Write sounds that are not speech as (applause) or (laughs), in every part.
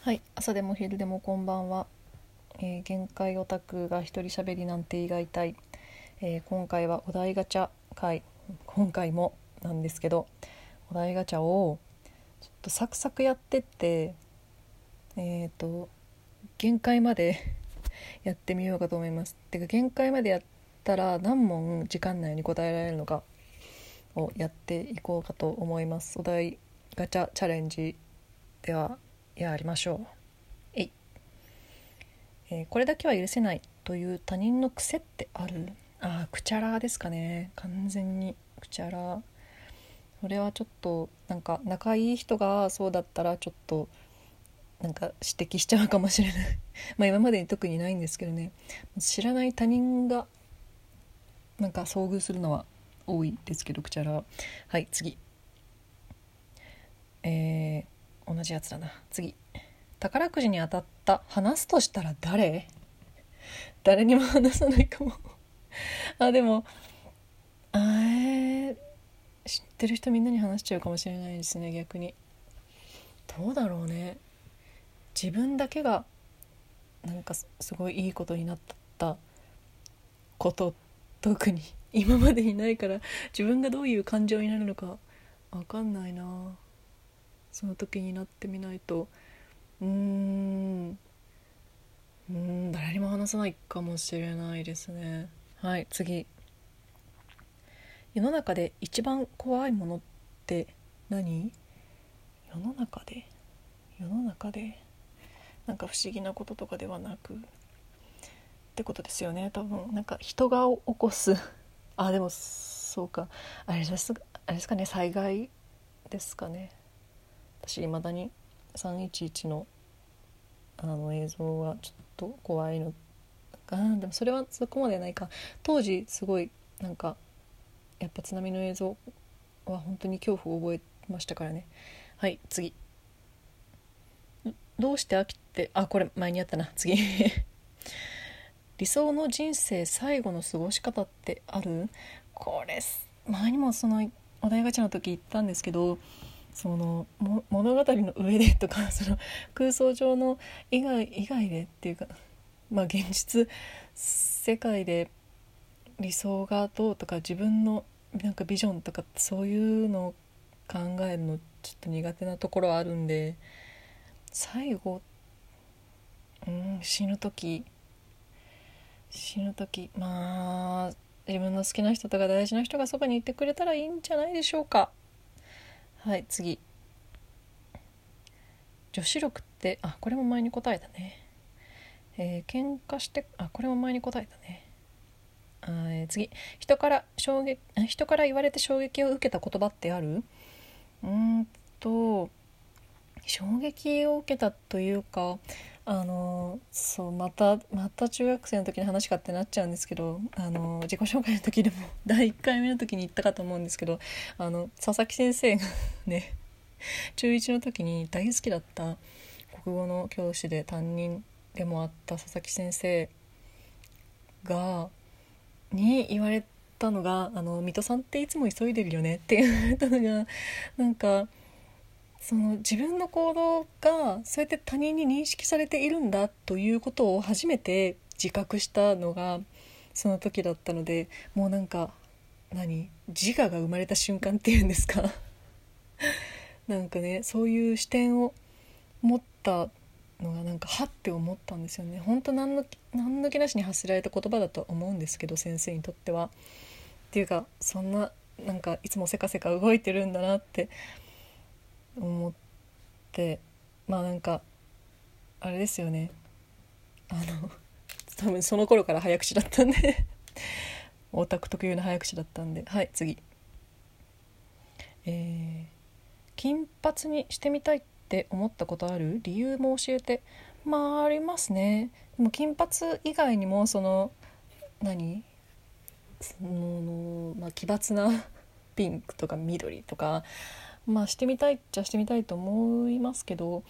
はい朝でも昼でもこんばんは、えー限界オタクが一人喋りなんて胃が痛い、えー今回はお題ガチャ会。今回もなんですけどお題ガチャをちょっとサクサクやってってえっ、と限界まで (laughs) やってみようかと思います。てか限界までやったら何問時間内に答えられるのかをやっていこうかと思います。お題ガチャチャレンジではやりましょう。えい、えーこれだけは許せないという他人の癖ってある？あーくちゃらですかね。完全に。くちゃら。それはちょっとなんか仲いい人がそうだったらちょっとなんか指摘しちゃうかもしれない。(laughs) まあ今までに特にないんですけどね。知らない他人がなんか遭遇するのは多いですけどくちゃら。はい次。えー同じやつだな。次。宝くじに当たった話すとしたら誰？誰にも話さないかも。(laughs) あでもあえ知ってる人みんなに話しちゃうかもしれないですね逆に。どうだろうね。自分だけがなんかすごいいいことになったこと特に今までにないから自分がどういう感情になるのか分かんないな。その時になってみないとうーんうーん誰にも話さないかもしれないですね。はい次。世の中で一番怖いものって何？世の中で？世の中で？なんか不思議なこととかではなく。ってことですよね多分。なんか人が起こす。あでもそうか。あれですあれですかね災害ですかね。私いまだに311のあの映像はちょっと怖いの。かなでもそれはそこまでないか。当時すごいなんかやっぱ津波の映像は本当に恐怖を覚えましたからね。はい次。どうして飽きてあこれ前にやったな。次。(laughs) 理想の人生最後の過ごし方ってある？これ前にもそのお題ガチャの時言ったんですけどその物語の上でとかその空想上の以外以外でっていうかまあ現実世界で理想がどうとか自分のなんかビジョンとかそういうのを考えるのちょっと苦手なところはあるんで最後うん死ぬ時。死ぬ時まあ自分の好きな人とか大事な人がそばにいてくれたらいいんじゃないでしょうか。はい次。女子力ってあこれも前に答えたね。えー、喧嘩してあこれも前に答えたね。あ次。人から衝撃人から言われて衝撃を受けた言葉ってある？うんと衝撃を受けたというかあのそうまたまた中学生の時の話かってなっちゃうんですけどあの自己紹介の時でも (laughs) 第1回目の時に言ったかと思うんですけどあの佐々木先生がね中1の時に大好きだった国語の教師で担任でもあった佐々木先生がに言われたのが「あの水戸さんっていつも急いでるよね」って言われたのがなんかその自分の行動がそうやって他人に認識されているんだということを初めて自覚したのがその時だったのでもうなんか何？自我が生まれた瞬間っていうんですか？(laughs) なんかねそういう視点を持ったのがなんかはって思ったんですよね。本当何の何の気なしに発せられた言葉だと思うんですけど先生にとっては。っていうかそんななんかいつもせかせか動いてるんだなって思ってまあなんかあれですよね。あの (laughs) 多分その頃から早口だったんで。(laughs) オタク特有の早口だったんで。はい次。えー金髪にしてみたいって思ったことある？理由も教えて。まあありますね。でも金髪以外にもその何？その、まあ、奇抜なピンクとか緑とかまあしてみたいっちゃしてみたいと思いますけど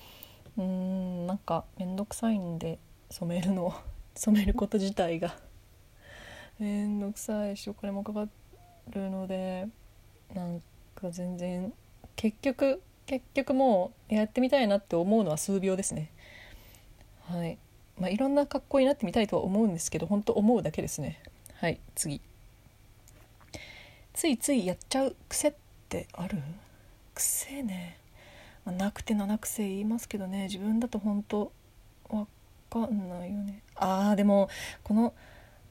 うーんなんか面倒くさいんで染めるの (laughs) 染めること自体が。面倒くさいしお金もかかるのでなんか全然結局結局もうやってみたいなって思うのは数秒ですね。はい。まあいろんな格好になってみたいとは思うんですけど本当思うだけですね。はい次。ついついやっちゃう癖ってある？癖ね、まあ、なくて七癖言いますけどね。自分だと本当わかんないよね。あーでもこの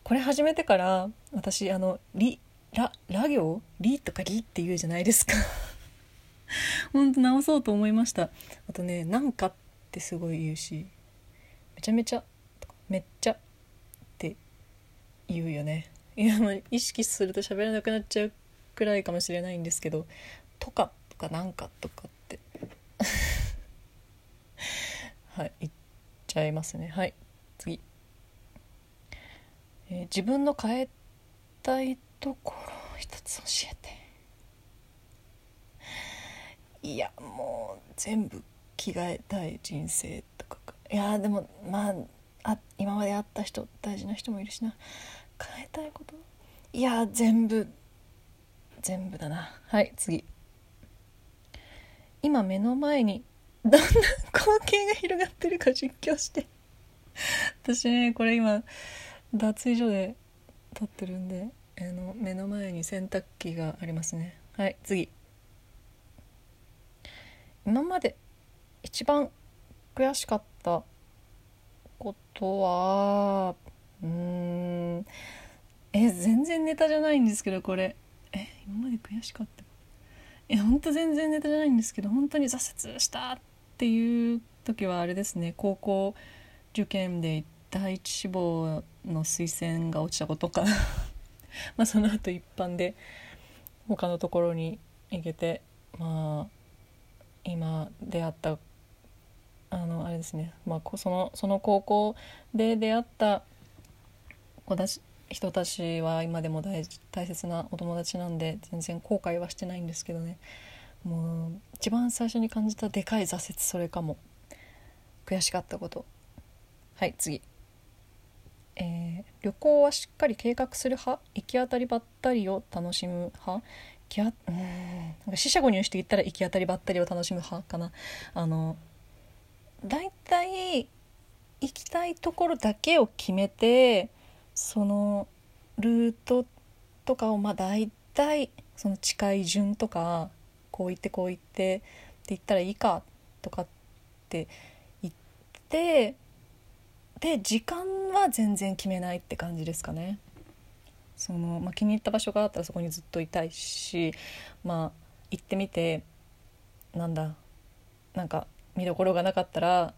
これ始めてから私あのリララ行？リとかリって言うじゃないですか。ほんと直そうと思いました。あとね「なんか」ってすごい言うし「めちゃめちゃ」とか「めっちゃ」って言うよね。いやもう意識すると喋らなくなっちゃうくらいかもしれないんですけど「とか」か「なんか」とかって。(laughs) はい言っちゃいますね。はい次、えー自分の変えたいところを一つ教えて。いやもう全部着替えたい人生とかか。いやでもまああ今まで会った人大事な人もいるしな。変えたいこと？いや全部全部だな。はい次。今目の前に (laughs) どんな光景が広がってるか実況して。私ねこれ今脱衣所で撮ってるんであの目の前に洗濯機がありますね。はい次。今まで一番悔しかったことはうーん。え全然ネタじゃないんですけどこれ。え今まで悔しかったいや本当全然ネタじゃないんですけど本当に挫折したっていう時はあれですね。高校受験で第一志望の推薦が落ちたことか (laughs) まあその後一般で他のところに行けてまあ今出会ったあのあれですね、まあ、そのその高校で出会った子たち人たちは今でも大大切なお友達なんで全然後悔はしてないんですけどね。もう一番最初に感じたでかい挫折それかも。悔しかったこと。はい次。えー旅行はしっかり計画する派？行き当たりばったりを楽しむ派？きあうんなんか四捨五入して言ったら行き当たりばったりを楽しむ派かな。あの大体行きたいところだけを決めてそのルートとかをまあ大体その近い順とかこう行ってこう行ってって言ったらいいかとかって言ってで時間は全然決めないって感じですかね。そのまあ、気に入った場所があったらそこにずっといたいしまあ行ってみてなんだなんか見どころがなかったら、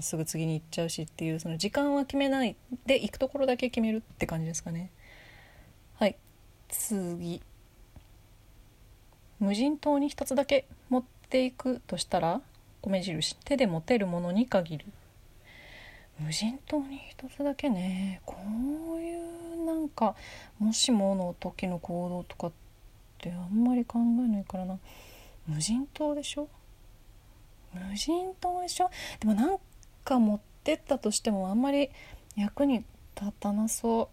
すぐ次に行っちゃうしっていうその時間は決めないで行くところだけ決めるって感じですかね。はい。次。無人島に一つだけ持っていくとしたら米印手で持てるものに限る。無人島に一つだけね。こういうなんかもしもの時の行動とかってあんまり考えないからな。無人島でしょ？無人島でしょ？でもなんか持ってったとしてもあんまり役に立たなそ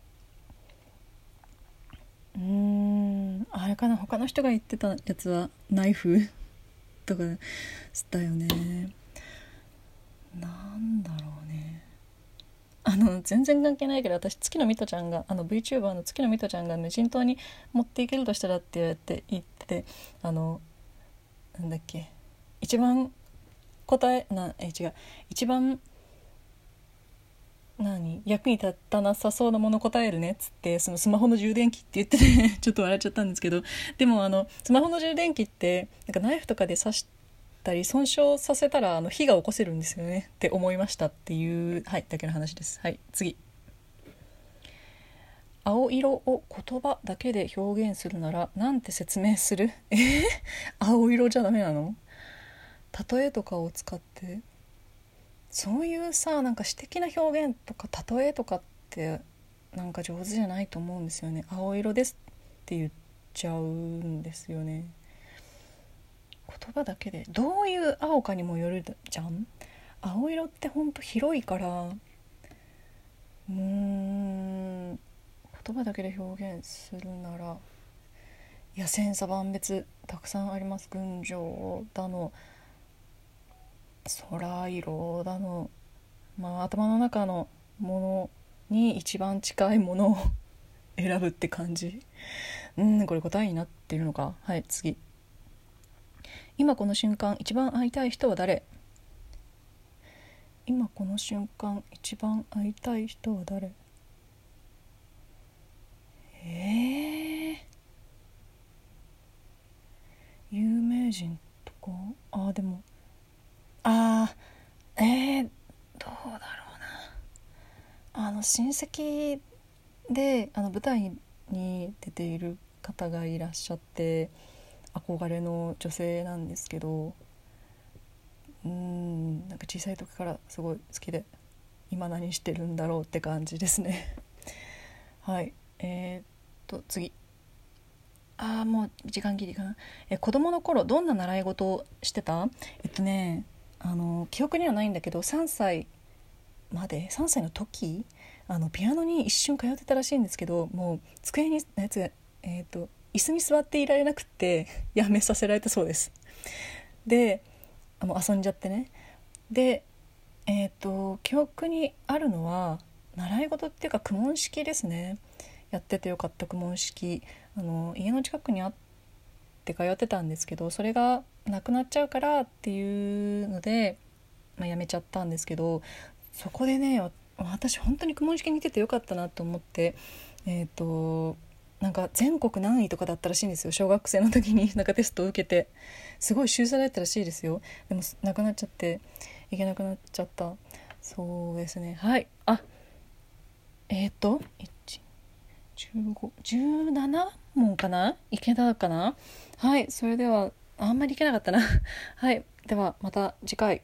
う。うーん。あれかな。他の人が言ってたやつはナイフ？(laughs) とかだよね。なんだろうね。あの全然関係ないけど私月野美斗ちゃんがあの VTuber の月野美斗ちゃんが無人島に持っていけるとしたらって言われて言っててあのなんだっけ。一番答えなえ違う。一番何？役に立たなさそうなもの答えるねっつってそのスマホの充電器って言ってて (laughs) ちょっと笑っちゃったんですけど。でもあのスマホの充電器ってなんかナイフとかで刺したり損傷させたらあの火が起こせるんですよねって思いましたっていうはいだけの話です。はい次。青色を言葉だけで表現するならなんて説明する？(laughs) え？ー青色じゃダメなの？例えとかを使ってそういうさなんか詩的な表現とか例えとかってなんか上手じゃないと思うんですよね。青色ですって言っちゃうんですよね。言葉だけでどういう青かにもよるじゃん。青色ってほんと広いからうーん言葉だけで表現するならいや千差万別たくさんあります。群青だの空色だの。まあ、頭の中のものに一番近いものを (laughs) 選ぶって感じ。うんこれ答えになってるのか。はい次。今この瞬間一番会いたい人は誰？今この瞬間一番会いたい人は誰？えー、有名人とか？あでもあーえー、どうだろうな。あの親戚であの舞台に出ている方がいらっしゃって憧れの女性なんですけどうんなんか小さい時からすごい好きで今何してるんだろうって感じですね。(laughs) はい。えー、っと次。ああもう時間切りかな。え子供の頃どんな習い事をしてた？えっとねあの記憶にはないんだけど3歳まで3歳の時あのピアノに一瞬通ってたらしいんですけどもう机にやつ、えーと、椅子に座っていられなくて (laughs) やめさせられたそうです。であの遊んじゃってね。でえっ、ー、と記憶にあるのは習い事っていうか公文式ですね。やっててよかった公文式。あの家の近くにあって通ってたんですけどそれがなくなっちゃうからっていうので、まあ、やめちゃったんですけどそこでね私本当に公文式にててよかったなと思ってえっ、ー、となんか全国何位とかだったらしいんですよ。小学生の時に (laughs) なんかテストを受けて。すごい秀才だったらしいですよ。でもなくなっちゃっていけなくなっちゃった。そうですね。はい。あえっ、ー、と1517問かな？いけたかな？はい。それではあんまりいけなかったな。(laughs) はい。ではまた次回。